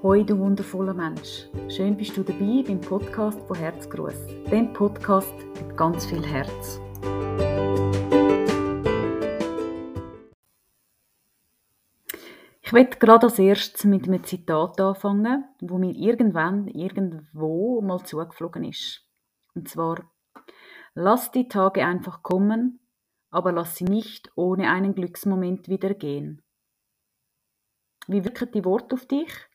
Hoi, du wundervoller Mensch. Schön bist du dabei beim Podcast von Herzgruß. Dem Podcast mit ganz viel Herz. Ich werde gerade als erstes mit einem Zitat anfangen, wo mir irgendwann irgendwo mal zugeflogen ist. Und zwar: Lass die Tage einfach kommen, aber lass sie nicht ohne einen Glücksmoment wieder gehen. Wie wirken die Worte auf dich?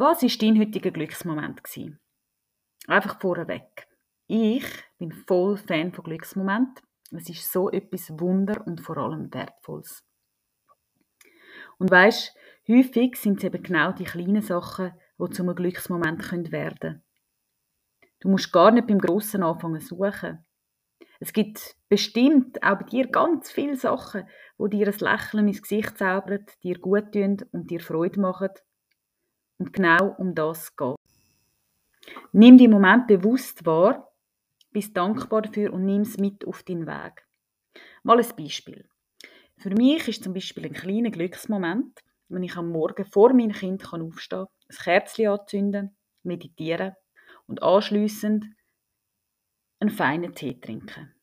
Was ist dein heutiger Glücksmoment? Einfach vorweg. Ich bin voll Fan von Glücksmoment. Es ist so etwas Wunder und vor allem Wertvolles. Und weißt, häufig sind es eben genau die kleinen Sachen, die zu einem Glücksmoment werden können. Du musst gar nicht beim Grossen anfangen suchen. Es gibt bestimmt auch bei dir ganz viele Sachen, wo dir ein Lächeln ins Gesicht zaubern, dir gut tun und dir Freude machen. Und genau um das geht. Nimm den Moment bewusst wahr, bist dankbar dafür und nimm es mit auf deinen Weg. Mal ein Beispiel. Für mich ist zum Beispiel ein kleiner Glücksmoment, wenn ich am Morgen vor meinem Kind aufstehen kann, ein Kerzchen anzünden, meditieren und anschliessend einen feinen Tee trinken.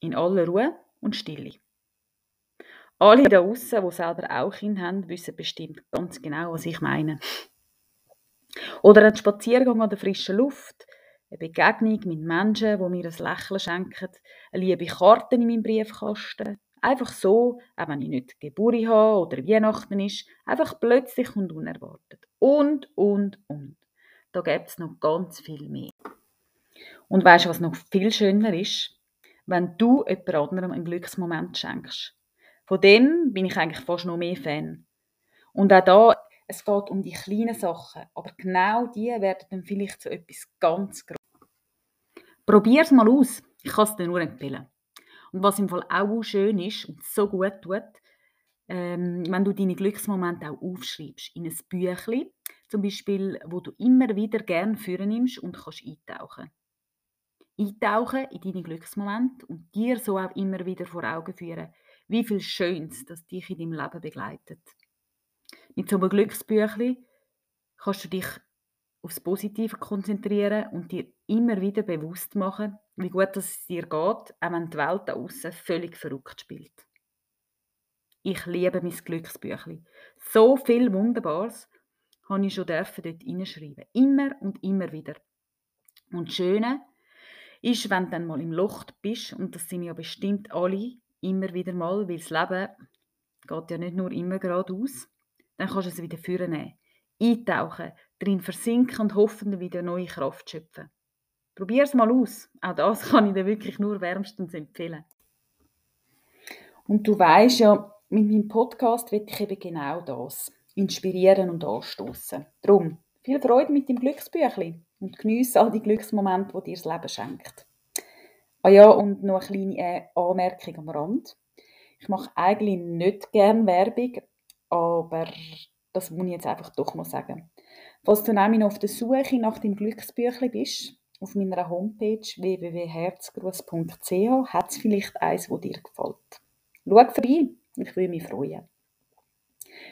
In aller Ruhe und Stille. Alle da außen, die selber auch Kinder haben, wissen bestimmt ganz genau, was ich meine. Oder ein Spaziergang an der frischen Luft, eine Begegnung mit Menschen, die mir ein Lächeln schenken, eine liebe Karte in meinem Briefkasten. Einfach so, auch wenn ich nicht Geburt habe oder Weihnachten ist, einfach plötzlich und unerwartet. Und, und, und. Da gibt es noch ganz viel mehr. Und weißt du, was noch viel schöner ist? Wenn du jemand anderem einen Glücksmoment schenkst. Von dem bin ich eigentlich fast noch mehr Fan. Und auch da, es geht um die kleinen Sachen, aber genau die werden dann vielleicht zu etwas ganz Großes. Probier es mal aus. Ich kann es dir nur empfehlen. Und was im Fall auch schön ist und so gut tut, ähm, wenn du deine Glücksmomente auch aufschreibst in ein Büchlein, zum Beispiel, wo du immer wieder gerne führen nimmst und kannst eintauchen. Eintauchen in deine Glücksmomente und dir so auch immer wieder vor Augen führen, wie viel Schönes das dich in deinem Leben begleitet. Mit so einem Glücksbüchlein kannst du dich aufs Positive konzentrieren und dir immer wieder bewusst machen, wie gut es dir geht, auch wenn die Welt da außen völlig verrückt spielt. Ich liebe mein Glücksbüchlein. So viel Wunderbares habe ich schon dort hineinschreiben. Immer und immer wieder. Und das Schöne ist, wenn du dann mal im Loch bist, und das sind ja bestimmt alle, immer wieder mal, weil das Leben geht ja nicht nur immer geradeaus, dann kannst du es wieder vornehmen. Eintauchen, drin versinken und hoffentlich wieder neue Kraft schöpfen. Probier es mal aus. Auch das kann ich dir wirklich nur wärmstens empfehlen. Und du weißt ja, mit meinem Podcast will ich eben genau das. Inspirieren und anstoßen. Drum, viel Freude mit dem Glücksbüchlein und geniesse all die Glücksmomente, die dir das Leben schenkt. Ah ja, und noch eine kleine äh, Anmerkung am Rand. Ich mache eigentlich nicht gerne Werbung, aber das muss ich jetzt einfach doch mal sagen. Falls du nämlich noch auf der Suche nach dem Glücksbüchlein bist, auf meiner Homepage www.herzgruß.ch hat es vielleicht eins, das dir gefällt. Schau vorbei, ich würde mich freuen.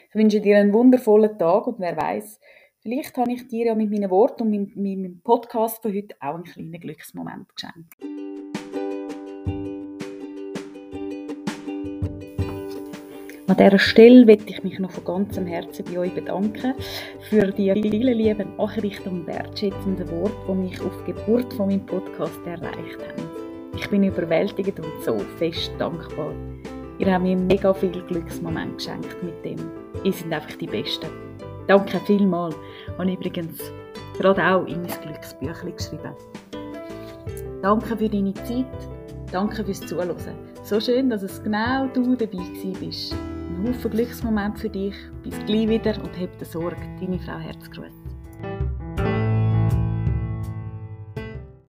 Ich wünsche dir einen wundervollen Tag und wer weiß, vielleicht habe ich dir ja mit meinen Worten und mit meinem Podcast von heute auch einen kleinen Glücksmoment geschenkt. An dieser Stelle möchte ich mich noch von ganzem Herzen bei euch bedanken für die vielen lieben Nachrichten und wertschätzenden Worte, die mich auf Geburt von meinem Podcast erreicht haben. Ich bin überwältigt und so fest dankbar. Ihr habt mir mega viel Glücksmomente geschenkt mit dem. Ihr seid einfach die Besten. Danke vielmals. Und übrigens gerade auch in mein Glücksbüchlein geschrieben. Danke für deine Zeit. Danke fürs Zuhören. So schön, dass es genau du dabei bist. Haufen Glücksmoment für dich. Bis gleich wieder und habt Sorge. Deine Frau Herzgruß.